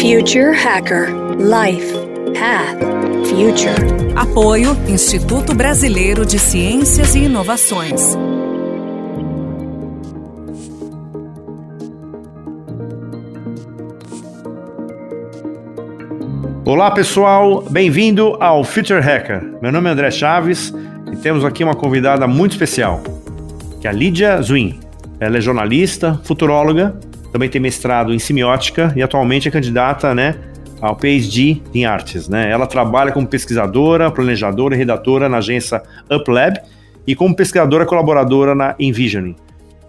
Future Hacker Life Path Future. Apoio Instituto Brasileiro de Ciências e Inovações. Olá pessoal, bem-vindo ao Future Hacker. Meu nome é André Chaves e temos aqui uma convidada muito especial, que é a Lídia Zwin. Ela é jornalista, futuróloga, também tem mestrado em semiótica e atualmente é candidata né, ao PhD em artes. Né? Ela trabalha como pesquisadora, planejadora e redatora na agência UpLab e como pesquisadora colaboradora na Envisioning.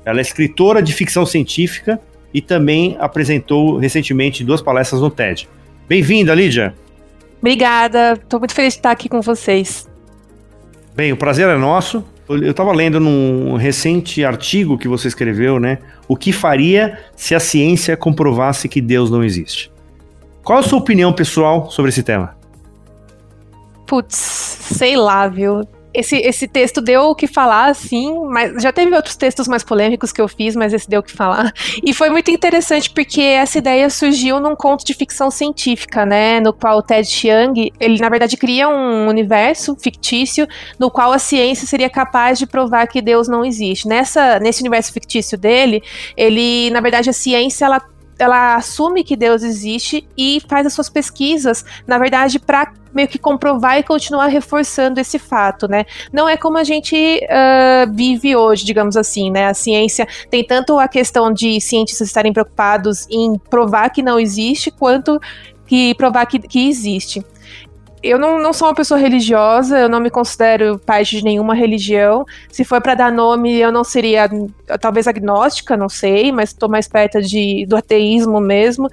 Ela é escritora de ficção científica e também apresentou recentemente duas palestras no TED. Bem-vinda, Lídia. Obrigada, estou muito feliz de estar aqui com vocês. Bem, o prazer é nosso. Eu estava lendo num recente artigo que você escreveu, né? O que faria se a ciência comprovasse que Deus não existe? Qual a sua opinião pessoal sobre esse tema? Putz, sei lá, viu? Esse, esse texto deu o que falar, assim, mas já teve outros textos mais polêmicos que eu fiz, mas esse deu o que falar. E foi muito interessante porque essa ideia surgiu num conto de ficção científica, né? No qual o Ted Chiang, ele na verdade cria um universo fictício no qual a ciência seria capaz de provar que Deus não existe. Nessa, nesse universo fictício dele, ele, na verdade, a ciência ela ela assume que Deus existe e faz as suas pesquisas, na verdade, para meio que comprovar e continuar reforçando esse fato, né? Não é como a gente uh, vive hoje, digamos assim, né? A ciência tem tanto a questão de cientistas estarem preocupados em provar que não existe, quanto que provar que, que existe eu não, não sou uma pessoa religiosa, eu não me considero parte de nenhuma religião. Se for para dar nome, eu não seria talvez agnóstica, não sei, mas estou mais perto de, do ateísmo mesmo.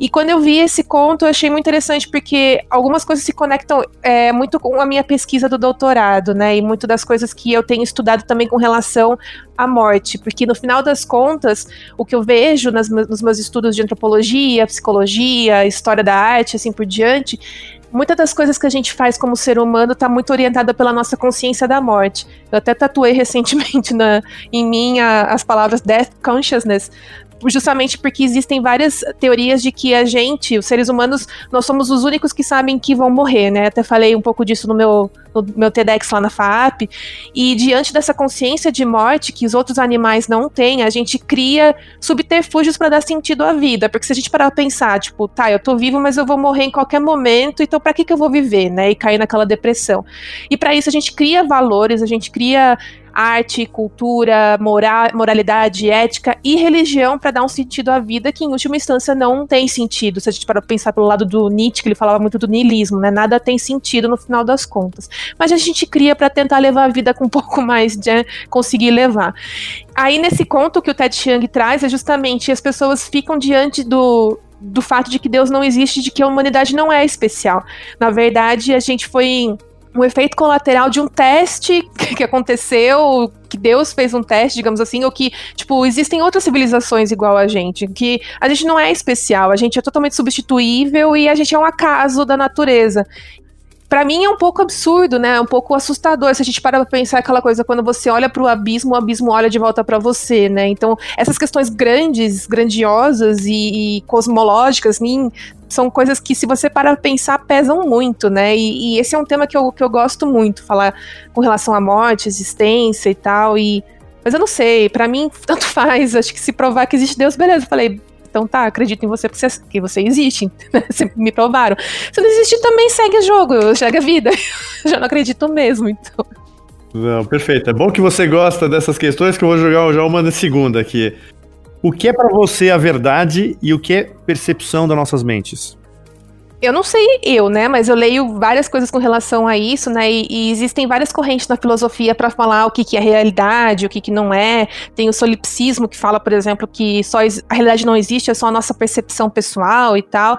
E quando eu vi esse conto, eu achei muito interessante porque algumas coisas se conectam é, muito com a minha pesquisa do doutorado, né? E muito das coisas que eu tenho estudado também com relação à morte, porque no final das contas, o que eu vejo nas, nos meus estudos de antropologia, psicologia, história da arte, assim por diante, muitas das coisas que a gente faz como ser humano está muito orientada pela nossa consciência da morte. Eu até tatuei recentemente na, em mim a, as palavras Death Consciousness, justamente porque existem várias teorias de que a gente, os seres humanos, nós somos os únicos que sabem que vão morrer, né? Até falei um pouco disso no meu, no meu TEDx lá na FAP. E diante dessa consciência de morte que os outros animais não têm, a gente cria subterfúgios para dar sentido à vida. Porque se a gente parar pra pensar, tipo, tá, eu tô vivo, mas eu vou morrer em qualquer momento, então para que, que eu vou viver, né? E cair naquela depressão. E para isso a gente cria valores, a gente cria arte, cultura, moral, moralidade, ética e religião para dar um sentido à vida que, em última instância, não tem sentido. Se a gente para pensar pelo lado do Nietzsche, que ele falava muito do niilismo, né? Nada tem sentido no final das contas. Mas a gente cria para tentar levar a vida com um pouco mais de né, conseguir levar. Aí, nesse conto que o Ted Chiang traz, é justamente as pessoas ficam diante do, do fato de que Deus não existe, de que a humanidade não é especial. Na verdade, a gente foi um efeito colateral de um teste que aconteceu, que Deus fez um teste, digamos assim, ou que, tipo, existem outras civilizações igual a gente, que a gente não é especial, a gente é totalmente substituível e a gente é um acaso da natureza para mim é um pouco absurdo, né? É um pouco assustador se a gente para pra pensar aquela coisa quando você olha para o abismo, o abismo olha de volta para você, né? Então, essas questões grandes, grandiosas e, e cosmológicas, mim, são coisas que, se você para pensar, pesam muito, né? E, e, esse é um tema que eu, que eu gosto muito, falar com relação à morte, existência e tal. E, mas eu não sei, para mim, tanto faz. Acho que se provar que existe Deus, beleza. Eu falei, então tá, acredito em você porque você, que você existe. Né? Você me provaram. Se não existir, também segue o jogo, segue a vida. Já não acredito mesmo, então. Não, perfeito. É bom que você gosta dessas questões que eu vou jogar já uma segunda aqui. O que é para você a verdade e o que é percepção das nossas mentes? Eu não sei eu, né? Mas eu leio várias coisas com relação a isso, né? E, e existem várias correntes na filosofia para falar o que, que é realidade, o que, que não é. Tem o solipsismo que fala, por exemplo, que só a realidade não existe, é só a nossa percepção pessoal e tal.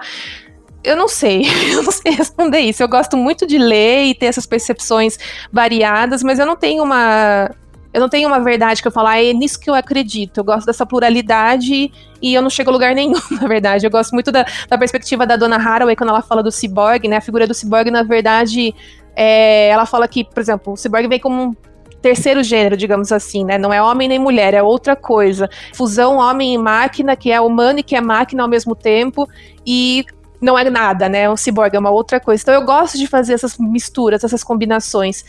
Eu não sei, eu não sei responder isso. Eu gosto muito de ler e ter essas percepções variadas, mas eu não tenho uma eu não tenho uma verdade que eu falar, ah, é nisso que eu acredito. Eu gosto dessa pluralidade e eu não chego a lugar nenhum, na verdade. Eu gosto muito da, da perspectiva da Dona Haraway quando ela fala do cyborg, né? A figura do cyborg, na verdade, é, ela fala que, por exemplo, o cyborg vem como um terceiro gênero, digamos assim, né? Não é homem nem mulher, é outra coisa. Fusão homem e máquina, que é humano e que é máquina ao mesmo tempo. E não é nada, né? Um ciborgue, é uma outra coisa. Então eu gosto de fazer essas misturas, essas combinações.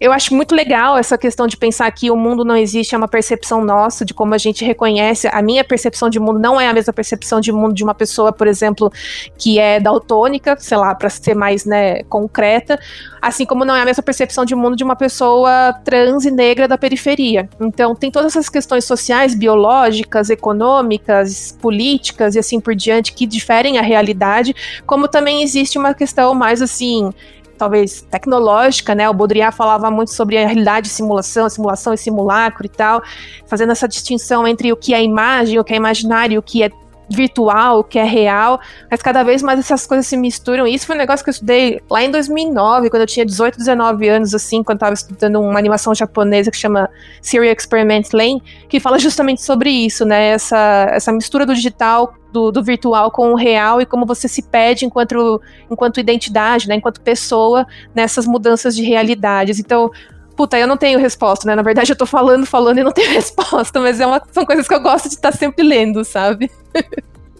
Eu acho muito legal essa questão de pensar que o mundo não existe, é uma percepção nossa, de como a gente reconhece. A minha percepção de mundo não é a mesma percepção de mundo de uma pessoa, por exemplo, que é daltônica, sei lá, para ser mais né, concreta, assim como não é a mesma percepção de mundo de uma pessoa trans e negra da periferia. Então, tem todas essas questões sociais, biológicas, econômicas, políticas e assim por diante que diferem a realidade, como também existe uma questão mais assim talvez tecnológica, né? O Baudrillard falava muito sobre a realidade simulação, simulação e simulacro e tal, fazendo essa distinção entre o que é imagem, o que é imaginário, o que é virtual, o que é real, mas cada vez mais essas coisas se misturam. E isso foi um negócio que eu estudei lá em 2009, quando eu tinha 18, 19 anos, assim, quando eu estava estudando uma animação japonesa que chama Serial Experiment Lane, que fala justamente sobre isso, né? Essa, essa mistura do digital do, do, virtual com o real e como você se pede enquanto, enquanto identidade, né, enquanto pessoa nessas mudanças de realidades. Então, puta, eu não tenho resposta, né? Na verdade, eu tô falando, falando e não tenho resposta, mas é uma, são coisas que eu gosto de estar sempre lendo, sabe?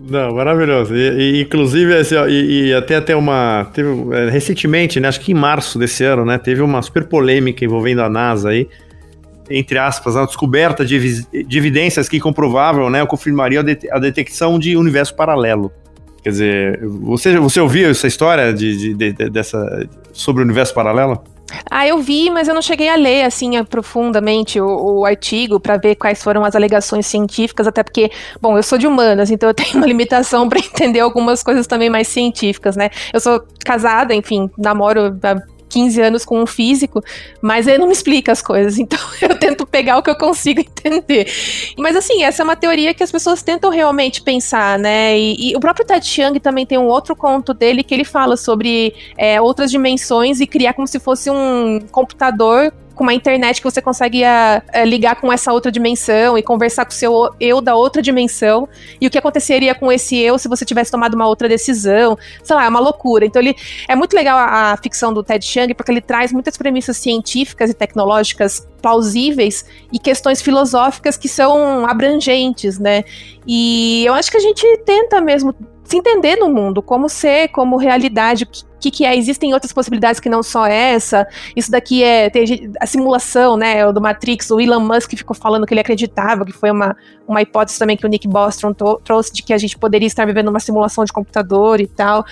Não, maravilhoso. E, e inclusive, assim, ó, e, e, até até uma. Teve, é, recentemente, né? Acho que em março desse ano, né? Teve uma super polêmica envolvendo a NASA aí entre aspas, a descoberta de, de evidências que comprovavam, né, ou confirmariam a, de, a, detecção de universo paralelo. Quer dizer, você, você ouviu essa história de, de, de, dessa, sobre o universo paralelo? Ah, eu vi, mas eu não cheguei a ler assim profundamente o, o artigo para ver quais foram as alegações científicas, até porque, bom, eu sou de humanas, então eu tenho uma limitação para entender algumas coisas também mais científicas, né? Eu sou casada, enfim, namoro há 15 anos com um físico, mas ele não me explica as coisas, então eu tento pegar o que eu consigo entender. Mas assim, essa é uma teoria que as pessoas tentam realmente pensar, né? E, e o próprio Ted Chiang também tem um outro conto dele que ele fala sobre é, outras dimensões e criar como se fosse um computador com uma internet que você consegue uh, ligar com essa outra dimensão e conversar com o seu eu da outra dimensão. E o que aconteceria com esse eu se você tivesse tomado uma outra decisão. Sei lá, é uma loucura. Então ele é muito legal a, a ficção do Ted Chiang porque ele traz muitas premissas científicas e tecnológicas plausíveis e questões filosóficas que são abrangentes, né? E eu acho que a gente tenta mesmo se entender no mundo, como ser, como realidade, o que, que é, existem outras possibilidades que não só essa, isso daqui é a simulação, né, do Matrix, o Elon Musk ficou falando que ele acreditava, que foi uma, uma hipótese também que o Nick Bostrom trouxe de que a gente poderia estar vivendo uma simulação de computador e tal,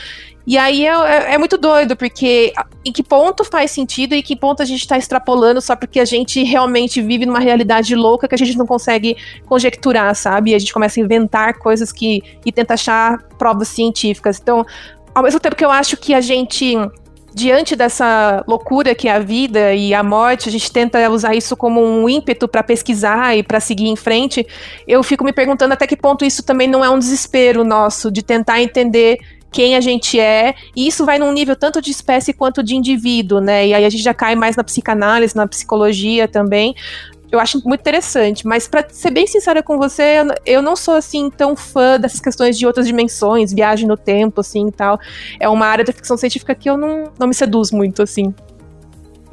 e aí é, é, é, muito doido, porque em que ponto faz sentido e em que ponto a gente está extrapolando só porque a gente realmente vive numa realidade louca que a gente não consegue conjecturar, sabe? E a gente começa a inventar coisas que e tenta achar provas científicas. Então, ao mesmo tempo que eu acho que a gente diante dessa loucura que é a vida e a morte, a gente tenta usar isso como um ímpeto para pesquisar e para seguir em frente. Eu fico me perguntando até que ponto isso também não é um desespero nosso de tentar entender quem a gente é, e isso vai num nível tanto de espécie quanto de indivíduo, né? E aí a gente já cai mais na psicanálise, na psicologia também. Eu acho muito interessante, mas para ser bem sincera com você, eu não sou assim tão fã dessas questões de outras dimensões, viagem no tempo, assim tal. É uma área da ficção científica que eu não, não me seduz muito, assim.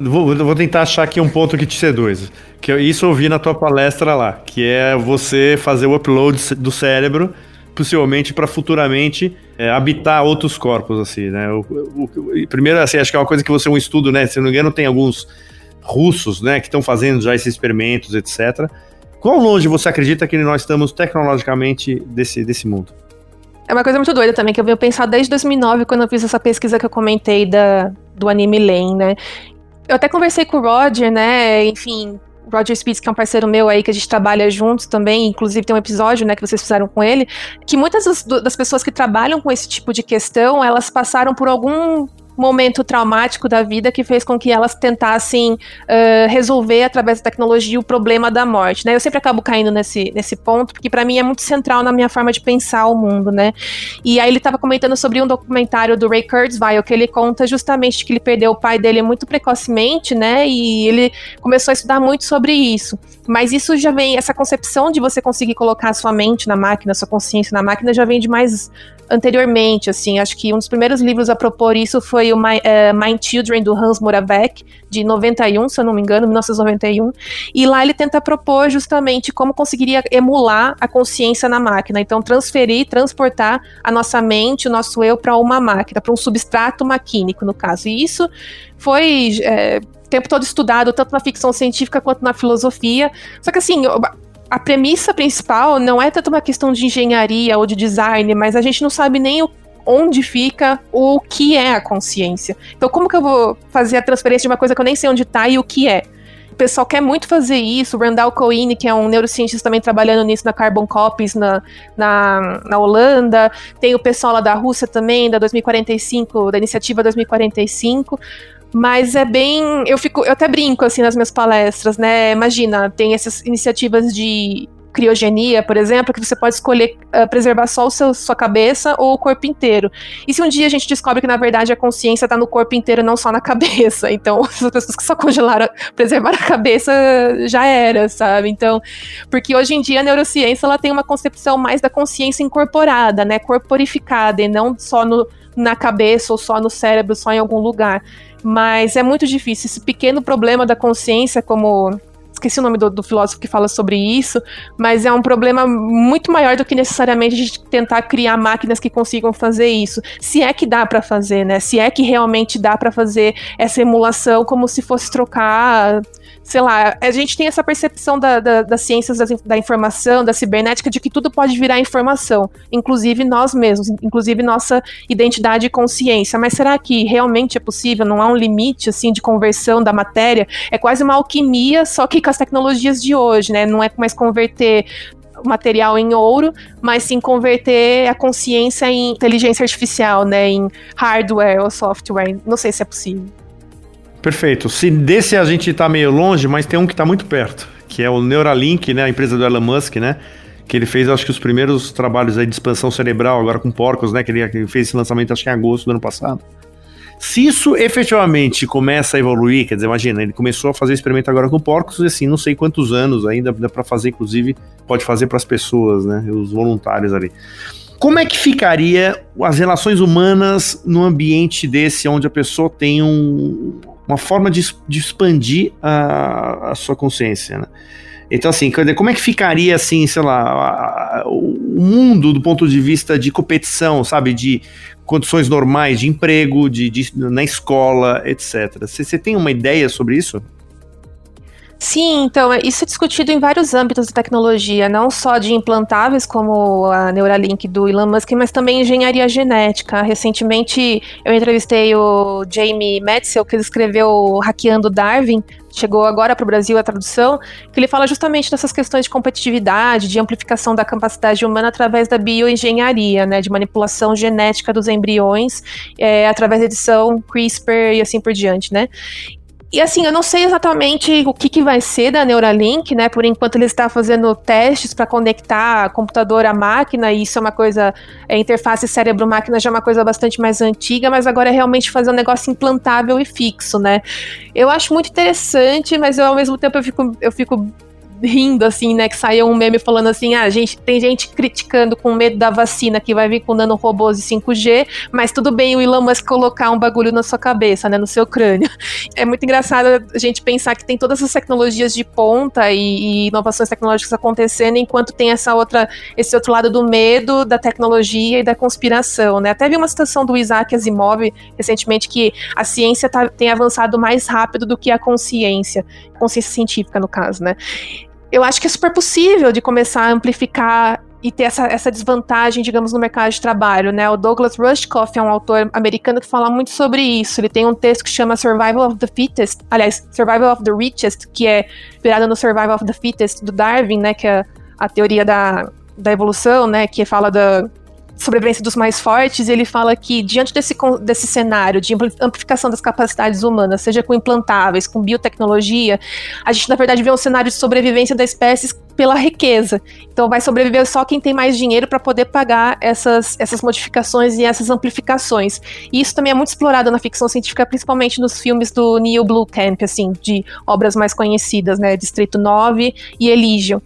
Vou, vou, tentar achar aqui um ponto que te seduz. Que eu, isso eu vi na tua palestra lá, que é você fazer o upload do cérebro possivelmente para futuramente é, habitar outros corpos, assim, né? O, o, o, primeiro, assim, acho que é uma coisa que você, um estudo, né? Se não me engano, tem alguns russos, né, que estão fazendo já esses experimentos, etc. Quão longe você acredita que nós estamos tecnologicamente desse, desse mundo? É uma coisa muito doida também, que eu venho pensar desde 2009, quando eu fiz essa pesquisa que eu comentei da, do anime Lane, né? Eu até conversei com o Roger, né? Enfim, Roger Spitz, que é um parceiro meu aí, que a gente trabalha juntos também, inclusive tem um episódio, né, que vocês fizeram com ele, que muitas das, das pessoas que trabalham com esse tipo de questão, elas passaram por algum momento traumático da vida que fez com que elas tentassem uh, resolver através da tecnologia o problema da morte, né? Eu sempre acabo caindo nesse, nesse ponto, porque para mim é muito central na minha forma de pensar o mundo, né? E aí ele estava comentando sobre um documentário do Ray Kurzweil, que ele conta justamente que ele perdeu o pai dele muito precocemente, né? E ele começou a estudar muito sobre isso. Mas isso já vem, essa concepção de você conseguir colocar a sua mente na máquina, a sua consciência na máquina, já vem de mais anteriormente, assim, acho que um dos primeiros livros a propor isso foi o My, uh, Mind Children, do Hans Moravec, de 91, se eu não me engano, 1991, e lá ele tenta propor justamente como conseguiria emular a consciência na máquina, então transferir, transportar a nossa mente, o nosso eu para uma máquina, para um substrato maquínico, no caso, e isso foi... É, tempo todo estudado, tanto na ficção científica quanto na filosofia. Só que assim, a premissa principal não é tanto uma questão de engenharia ou de design, mas a gente não sabe nem o, onde fica o que é a consciência. Então, como que eu vou fazer a transferência de uma coisa que eu nem sei onde está e o que é? O pessoal quer muito fazer isso. O Randall Cohen, que é um neurocientista também trabalhando nisso na Carbon Copies na, na, na Holanda. Tem o pessoal lá da Rússia também, da 2045, da iniciativa 2045. Mas é bem. Eu fico. Eu até brinco assim nas minhas palestras, né? Imagina, tem essas iniciativas de criogenia, por exemplo, que você pode escolher uh, preservar só o seu, sua cabeça ou o corpo inteiro. E se um dia a gente descobre que, na verdade, a consciência está no corpo inteiro, não só na cabeça? Então, as pessoas que só congelaram, preservaram a cabeça, já era, sabe? Então, porque hoje em dia a neurociência ela tem uma concepção mais da consciência incorporada, né? Corporificada, e não só no, na cabeça ou só no cérebro, só em algum lugar. Mas é muito difícil. Esse pequeno problema da consciência, como esqueci o nome do, do, filósofo que fala sobre isso, mas é um problema muito maior do que necessariamente a gente tentar criar máquinas que consigam fazer isso. Se é que dá para fazer, né? Se é que realmente dá para fazer essa emulação como se fosse trocar sei lá, a gente tem essa percepção da, da, das ciências da, da, informação, da cibernética, de que tudo pode virar informação, inclusive nós mesmos, inclusive nossa identidade e consciência. Mas será que realmente é possível? Não há um limite assim de conversão da matéria? É quase uma alquimia, só que com as tecnologias de hoje, né? Não é mais converter material em ouro, mas sim converter a consciência em inteligência artificial, né, em hardware ou software. Não sei se é possível. Perfeito. Se desse a gente está meio longe, mas tem um que está muito perto, que é o Neuralink, né, a empresa do Elon Musk, né? Que ele fez, acho que os primeiros trabalhos aí de expansão cerebral, agora com porcos, né? Que ele fez esse lançamento, acho que em agosto do ano passado. Se isso efetivamente começa a evoluir, quer dizer, imagina, ele começou a fazer experimento agora com porcos, e assim, não sei quantos anos ainda dá para fazer, inclusive, pode fazer para as pessoas, né? Os voluntários ali. Como é que ficaria as relações humanas no ambiente desse, onde a pessoa tem um, uma forma de, de expandir a, a, sua consciência, né? Então, assim, como é que ficaria, assim, sei lá, a, a, o mundo do ponto de vista de competição, sabe? De condições normais de emprego, de, de na escola, etc. Você tem uma ideia sobre isso? Sim, então, é, isso é discutido em vários âmbitos da tecnologia, não só de implantáveis, como a Neuralink do Elon Musk, mas também engenharia genética. Recentemente, eu entrevistei o Jamie Metzel, que ele escreveu Hackeando Darwin, chegou agora para o Brasil a tradução, que ele fala justamente dessas questões de competitividade, de amplificação da capacidade humana através da bioengenharia, né, de manipulação genética dos embriões, é, através da edição CRISPR e assim por diante, né? E assim, eu não sei exatamente o que, que vai ser da Neuralink, né? Por enquanto ele está fazendo testes para conectar computador à máquina, e isso é uma coisa, a interface cérebro-máquina já é uma coisa bastante mais antiga, mas agora é realmente fazer um negócio implantável e fixo, né? Eu acho muito interessante, mas eu, ao mesmo tempo eu fico, eu fico rindo, assim, né? Que saiu um meme falando assim: ah, gente, tem gente criticando com medo da vacina que vai vir com nanorobôs e 5G, mas tudo bem o Elon Musk colocar um bagulho na sua cabeça, né? No seu crânio. É muito engraçado a gente pensar que tem todas essas tecnologias de ponta e, e inovações tecnológicas acontecendo, enquanto tem essa outra, esse outro lado do medo, da tecnologia e da conspiração, né? Até vi uma citação do Isaac Asimov recentemente que a ciência tá, tem avançado mais rápido do que a consciência, consciência científica, no caso, né? Eu acho que é super possível de começar a amplificar e ter essa, essa desvantagem, digamos, no mercado de trabalho, né? O Douglas Rushkoff é um autor americano que fala muito sobre isso. Ele tem um texto que chama Survival of the Fittest, aliás, Survival of the Richest, que é virado no Survival of the Fittest do Darwin, né? Que é a teoria da, da evolução, né? Que fala da sobrevivência dos mais fortes, ele fala que diante desse, desse cenário de amplificação das capacidades humanas, seja com implantáveis, com biotecnologia, a gente na verdade vê um cenário de sobrevivência da espécie pela riqueza. Então vai sobreviver só quem tem mais dinheiro para poder pagar essas, essas modificações e essas amplificações. E isso também é muito explorado na ficção científica, principalmente nos filmes do Neil Blomkamp, assim, de obras mais conhecidas, né, Distrito 9 e Elysium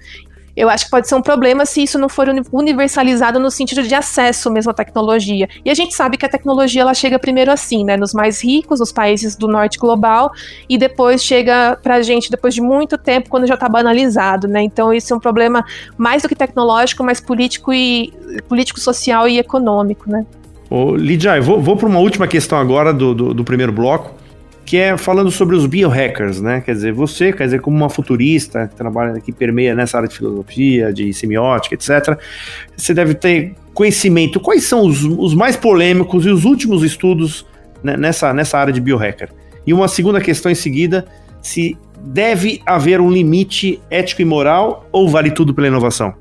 eu acho que pode ser um problema se isso não for universalizado no sentido de acesso mesmo à tecnologia. E a gente sabe que a tecnologia ela chega primeiro assim, né, nos mais ricos, nos países do norte global, e depois chega pra gente depois de muito tempo, quando já está banalizado, né? Então isso é um problema mais do que tecnológico, mas político e político, social e econômico, né? Ô, Lidia, eu vou, vou para uma última questão agora do, do, do primeiro bloco que é falando sobre os biohackers, né? Quer dizer, você, quer dizer, como uma futurista que trabalha, que permeia nessa área de filosofia, de semiótica, etc., você deve ter conhecimento. Quais são os, os mais polêmicos e os últimos estudos né, nessa, nessa área de biohacker? E uma segunda questão em seguida, se deve haver um limite ético e moral ou vale tudo pela inovação?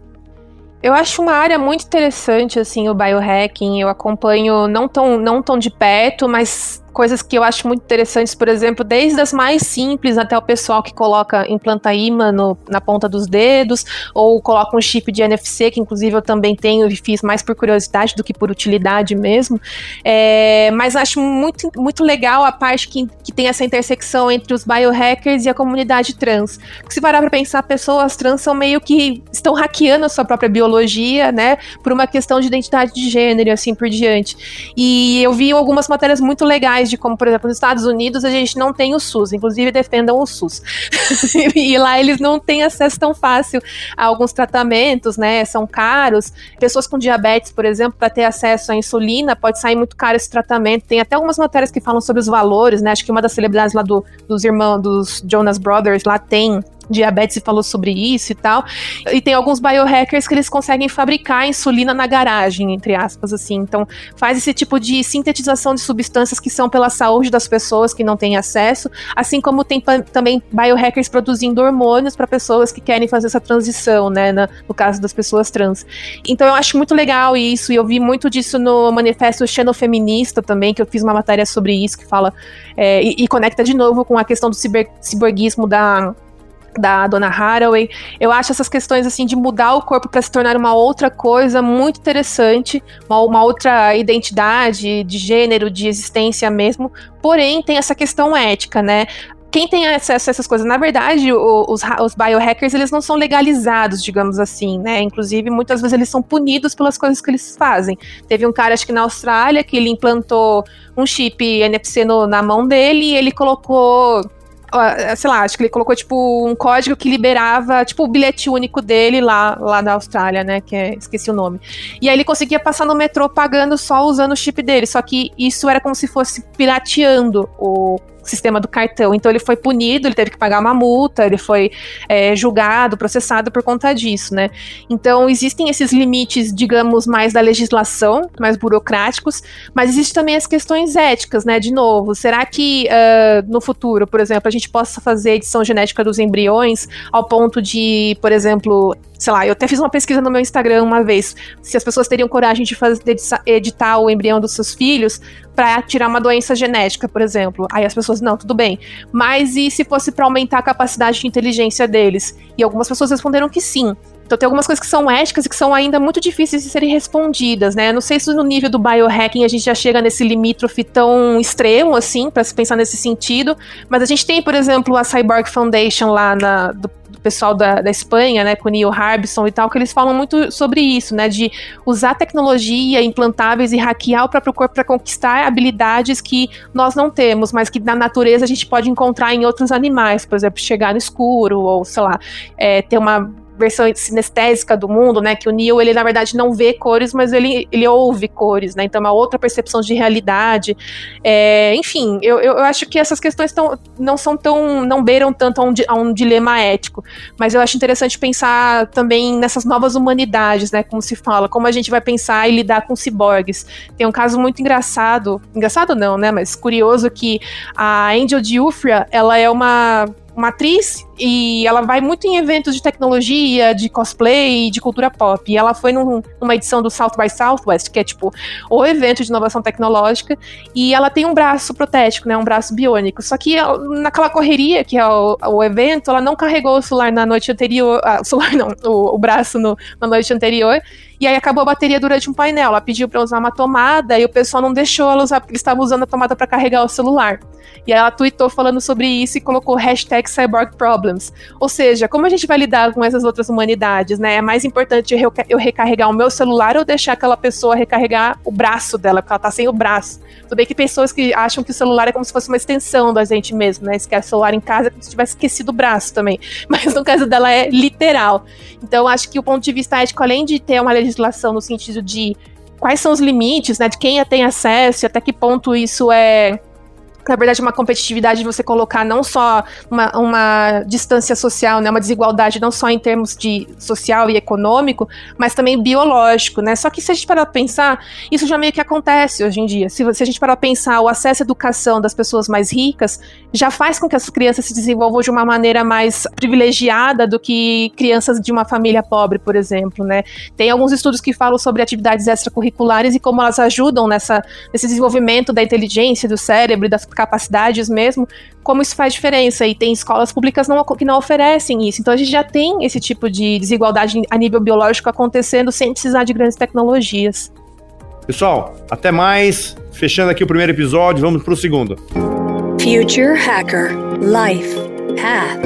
Eu acho uma área muito interessante, assim, o biohacking. Eu acompanho não tão, não tão de perto, mas coisas que eu acho muito interessantes, por exemplo, desde as mais simples até o pessoal que coloca, implanta imã no, na ponta dos dedos, ou coloca um chip de NFC, que inclusive eu também tenho e fiz mais por curiosidade do que por utilidade mesmo. É, mas acho muito, muito legal a parte que, que tem essa intersecção entre os biohackers e a comunidade trans. Porque se parar pra pensar, pessoas trans são meio que estão hackeando a sua própria biologia, né, por uma questão de identidade de gênero e assim por diante. E eu vi algumas matérias muito legais de como, por exemplo, nos Estados Unidos a gente não tem o SUS, inclusive defendam o SUS. e lá eles não têm acesso tão fácil a alguns tratamentos, né? São caros. Pessoas com diabetes, por exemplo, para ter acesso à insulina, pode sair muito caro esse tratamento. Tem até algumas matérias que falam sobre os valores, né? Acho que uma das celebridades lá do, dos irmãos, dos Jonas Brothers, lá tem diabetes e falou sobre isso e tal. E tem alguns biohackers que eles conseguem fabricar insulina na garagem, entre aspas, assim. Então, faz esse tipo de sintetização de substâncias que são pela saúde das pessoas que não têm acesso, assim como tem também biohackers produzindo hormônios para pessoas que querem fazer essa transição, né, na, no caso das pessoas trans. Então, eu acho muito legal isso, e eu vi muito disso no manifesto xenofeminista também, que eu fiz uma matéria sobre isso, que fala é, e, e conecta de novo com a questão do ciber, ciborguismo da da Dona Haraway. Eu acho essas questões assim de mudar o corpo para se tornar uma outra coisa muito interessante, uma, uma, outra identidade de gênero, de existência mesmo. Porém, tem essa questão ética, né? Quem tem acesso a essas coisas, na verdade, os, os biohackers, eles não são legalizados, digamos assim, né? Inclusive, muitas vezes eles são punidos pelas coisas que eles fazem. Teve um cara, acho que na Austrália, que ele implantou um chip NFC no, na mão dele e ele colocou sei lá, acho que ele colocou, tipo, um código que liberava, tipo, o bilhete único dele lá, lá da Austrália, né, que é, esqueci o nome. E aí ele conseguia passar no metrô pagando só usando o chip dele, só que isso era como se fosse pirateando o sistema do cartão. Então ele foi punido, ele teve que pagar uma multa, ele foi é, julgado, processado por conta disso, né? Então existem esses limites, digamos, mais da legislação, mais burocráticos, mas existem também as questões éticas, né? De novo, será que uh, no futuro, por exemplo, a gente possa fazer edição genética dos embriões ao ponto de, por exemplo, sei lá, eu até fiz uma pesquisa no meu Instagram uma vez, se as pessoas teriam coragem de fazer, editar o embrião dos seus filhos para tirar uma doença genética, por exemplo. Aí as pessoas, não, tudo bem. Mas e se fosse para aumentar a capacidade de inteligência deles? E algumas pessoas responderam que sim. Então tem algumas coisas que são éticas e que são ainda muito difíceis de serem respondidas, né? Não sei se no nível do biohacking a gente já chega nesse limítrofe tão extremo assim, para se pensar nesse sentido, mas a gente tem, por exemplo, a Cyborg Foundation lá na, do, pessoal da, da Espanha, né, com o Neil Harbison e tal, que eles falam muito sobre isso, né, de usar tecnologia implantáveis e hackear o próprio corpo para conquistar habilidades que nós não temos, mas que na natureza a gente pode encontrar em outros animais, por exemplo, chegar no escuro ou, sei lá, é, ter uma versão sinestésica do mundo, né? Que o Neo, ele na verdade não vê cores, mas ele, ele ouve cores, né? Então é uma outra percepção de realidade. É, enfim, eu, eu acho que essas questões tão, não são tão. não beiram tanto a um, a um dilema ético. Mas eu acho interessante pensar também nessas novas humanidades, né? Como se fala, como a gente vai pensar e lidar com ciborgues. Tem um caso muito engraçado, engraçado não, né? Mas curioso que a Angel Giuffria, ela é uma uma atriz e ela vai muito em eventos de tecnologia, de cosplay, de cultura pop. E ela foi num, numa edição do South by Southwest, que é tipo o evento de inovação tecnológica, e ela tem um braço protético, né, um braço biônico. Só que naquela correria que é o, o evento, ela não carregou o celular na noite anterior, ah, o celular não, o, o braço no, na noite anterior, e aí acabou a bateria durante um painel. Ela pediu para usar uma tomada e o pessoal não deixou ela usar, porque eles estavam usando a tomada para carregar o celular. E aí ela tweetou falando sobre isso e colocou hashtag Cyborg Problems. Ou seja, como a gente vai lidar com essas outras humanidades, né? É mais importante eu recarregar o meu celular ou deixar aquela pessoa recarregar o braço dela, porque ela tá sem o braço. Tudo bem que pessoas que acham que o celular é como se fosse uma extensão da gente mesmo, né? Esquece o celular em casa é como se tivesse esquecido o braço também. Mas no caso dela é literal. Então acho que o ponto de vista ético, além de ter uma legislação no sentido de quais são os limites, né, de quem tem acesso até que ponto isso é na verdade, uma competitividade de você colocar não só uma, uma distância social, né, uma desigualdade não só em termos de social e econômico, mas também biológico, né? Só que se a gente parar para pensar, isso já meio que acontece hoje em dia. Se, se a gente parar para pensar, o acesso à educação das pessoas mais ricas já faz com que as crianças se desenvolvam de uma maneira mais privilegiada do que crianças de uma família pobre, por exemplo, né? Tem alguns estudos que falam sobre atividades extracurriculares e como elas ajudam nessa, nesse desenvolvimento da inteligência, do cérebro e das capacidades mesmo, como isso faz diferença. E tem escolas públicas não, que não oferecem isso. Então a gente já tem esse tipo de desigualdade a nível biológico acontecendo sem precisar de grandes tecnologias. Pessoal, até mais. Fechando aqui o primeiro episódio, vamos para o segundo. Future Hacker Life Path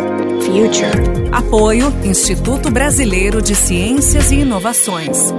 Future. Apoio Instituto Brasileiro de Ciências e Inovações.